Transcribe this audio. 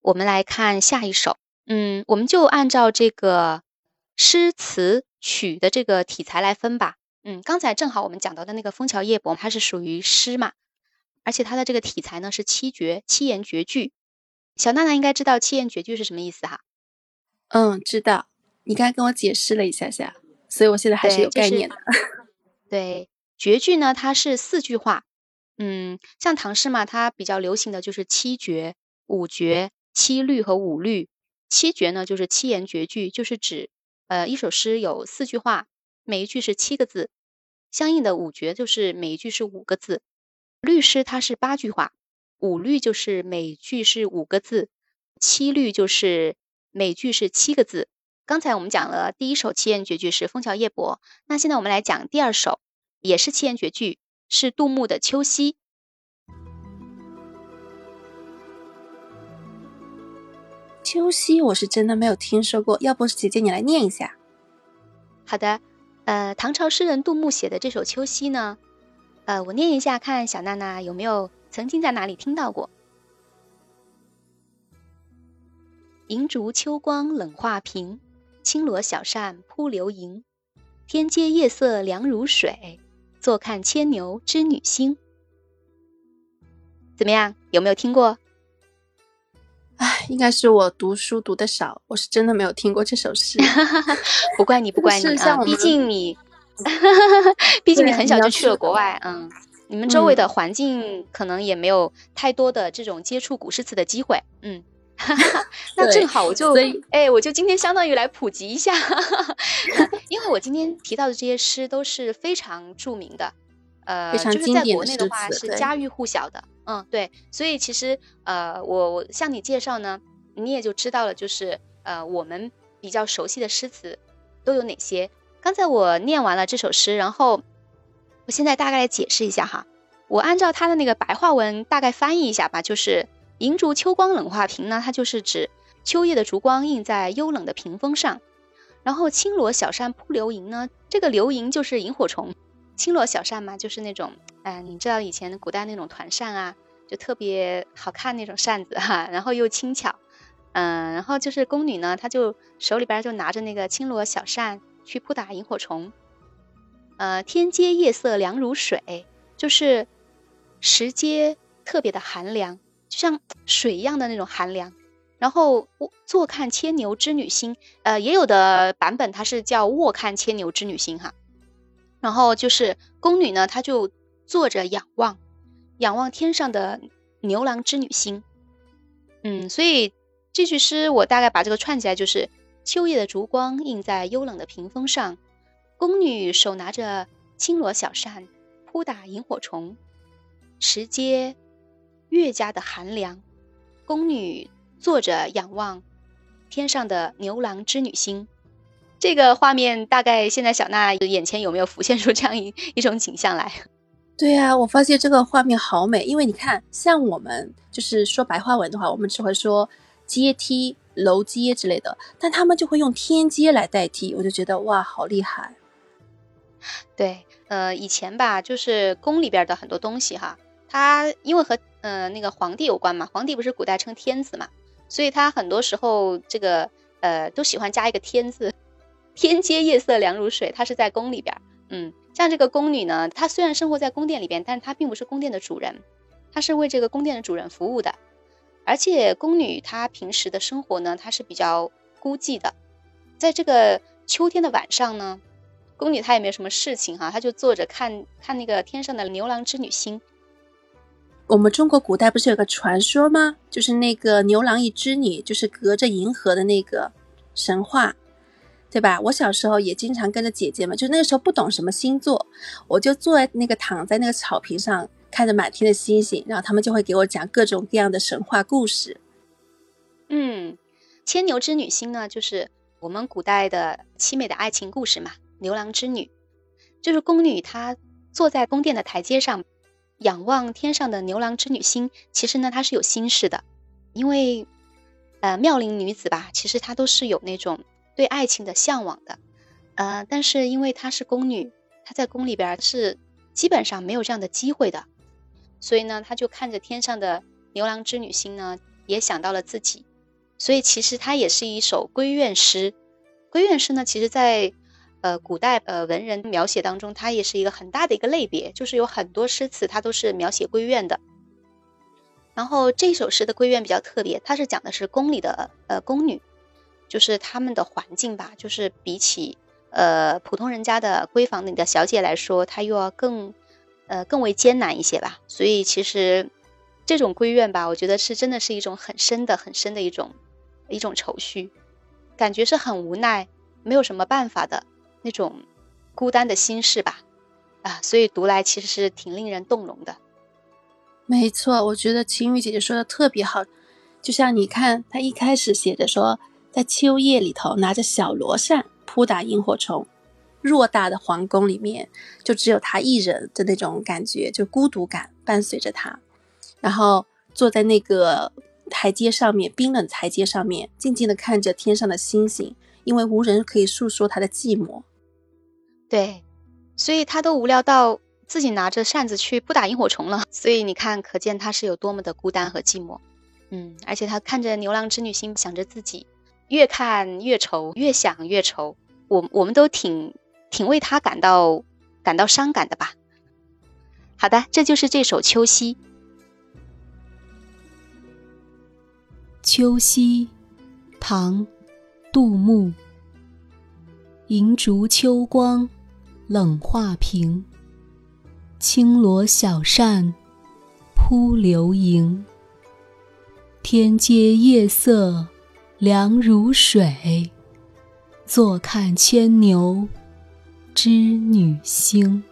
我们来看下一首。嗯，我们就按照这个诗词曲的这个题材来分吧。嗯，刚才正好我们讲到的那个《枫桥夜泊》，它是属于诗嘛，而且它的这个题材呢是七绝七言绝句。小娜娜应该知道七言绝句是什么意思哈？嗯，知道。你刚才跟我解释了一下下，所以我现在还是有概念的。对，绝句呢，它是四句话。嗯，像唐诗嘛，它比较流行的就是七绝、五绝、七律和五律。七绝呢，就是七言绝句，就是指呃一首诗有四句话，每一句是七个字。相应的五绝就是每一句是五个字。律诗它是八句话。五律就是每句是五个字，七律就是每句是七个字。刚才我们讲了第一首七言绝句是《枫桥夜泊》，那现在我们来讲第二首，也是七言绝句，是杜牧的《秋夕》。秋夕我是真的没有听说过，要不是姐姐你来念一下？好的，呃，唐朝诗人杜牧写的这首《秋夕》呢，呃，我念一下，看小娜娜有没有。曾经在哪里听到过？银烛秋光冷画屏，轻罗小扇扑流萤。天阶夜色凉如水，坐看牵牛织女星。怎么样？有没有听过？哎，应该是我读书读的少，我是真的没有听过这首诗。不怪你，不怪你啊！毕竟你，毕竟你很小就去了国外，嗯。你们周围的环境可能也没有太多的这种接触古诗词的机会，嗯，那正好我就哎，我就今天相当于来普及一下，因为我今天提到的这些诗都是非常著名的，呃，就是在国内的话是家喻户晓的，嗯，对，所以其实呃，我我向你介绍呢，你也就知道了，就是呃，我们比较熟悉的诗词都有哪些。刚才我念完了这首诗，然后。我现在大概来解释一下哈，我按照它的那个白话文大概翻译一下吧，就是“银烛秋光冷画屏”呢，它就是指秋夜的烛光映在幽冷的屏风上。然后“青罗小扇扑流萤”呢，这个流萤就是萤火虫，轻罗小扇嘛，就是那种，嗯，你知道以前古代那种团扇啊，就特别好看那种扇子哈，然后又轻巧，嗯，然后就是宫女呢，她就手里边就拿着那个轻罗小扇去扑打萤火虫。呃，天阶夜色凉如水，就是石阶特别的寒凉，就像 水一样的那种寒凉。然后坐看牵牛织女星，呃，也有的版本它是叫卧看牵牛织女星哈。然后就是宫女呢，她就坐着仰望，仰望天上的牛郎织女星。嗯，所以这句诗我大概把这个串起来，就是秋夜的烛光映在幽冷的屏风上。宫女手拿着轻罗小扇，扑打萤火虫，时节越加的寒凉。宫女坐着仰望天上的牛郎织女星，这个画面大概现在小娜眼前有没有浮现出这样一一种景象来？对呀，我发现这个画面好美，因为你看，像我们就是说白话文的话，我们只会说阶梯、楼阶之类的，但他们就会用天阶来代替，我就觉得哇，好厉害。对，呃，以前吧，就是宫里边的很多东西哈，它因为和呃那个皇帝有关嘛，皇帝不是古代称天子嘛，所以他很多时候这个呃都喜欢加一个天字。天阶夜色凉如水，她是在宫里边，嗯，像这个宫女呢，她虽然生活在宫殿里边，但是她并不是宫殿的主人，她是为这个宫殿的主人服务的。而且宫女她平时的生活呢，她是比较孤寂的，在这个秋天的晚上呢。宫女她也没有什么事情哈，她就坐着看看那个天上的牛郎织女星。我们中国古代不是有个传说吗？就是那个牛郎与织女，就是隔着银河的那个神话，对吧？我小时候也经常跟着姐姐们，就那个时候不懂什么星座，我就坐在那个躺在那个草坪上，看着满天的星星，然后他们就会给我讲各种各样的神话故事。嗯，牵牛织女星呢，就是我们古代的凄美的爱情故事嘛。牛郎织女，就是宫女，她坐在宫殿的台阶上，仰望天上的牛郎织女星。其实呢，她是有心事的，因为，呃，妙龄女子吧，其实她都是有那种对爱情的向往的，呃，但是因为她是宫女，她在宫里边是基本上没有这样的机会的，所以呢，她就看着天上的牛郎织女星呢，也想到了自己，所以其实它也是一首闺怨诗。闺怨诗呢，其实在呃古代呃文人描写当中，它也是一个很大的一个类别，就是有很多诗词它都是描写闺怨的。然后这首诗的闺怨比较特别，它是讲的是宫里的呃宫女，就是他们的环境吧，就是比起呃普通人家的闺房里的小姐来说，她又要更呃更为艰难一些吧。所以其实这种闺怨吧，我觉得是真的是一种很深的很深的一种一种愁绪，感觉是很无奈，没有什么办法的那种孤单的心事吧。啊，所以读来其实是挺令人动容的。没错，我觉得晴雨姐姐说的特别好，就像你看，她一开始写着说，在秋夜里头拿着小罗扇扑打萤火虫，偌大的皇宫里面就只有他一人的那种感觉，就孤独感伴随着他，然后坐在那个台阶上面，冰冷台阶上面，静静的看着天上的星星，因为无人可以诉说他的寂寞。对，所以他都无聊到。自己拿着扇子去扑打萤火虫了，所以你看，可见他是有多么的孤单和寂寞。嗯，而且他看着牛郎织女心，想着自己，越看越愁，越想越愁。我我们都挺挺为他感到感到伤感的吧。好的，这就是这首《秋夕》。秋夕，唐，杜牧。银烛秋光，冷画屏。轻罗小扇扑流萤，天阶夜色凉如水。坐看牵牛织女星。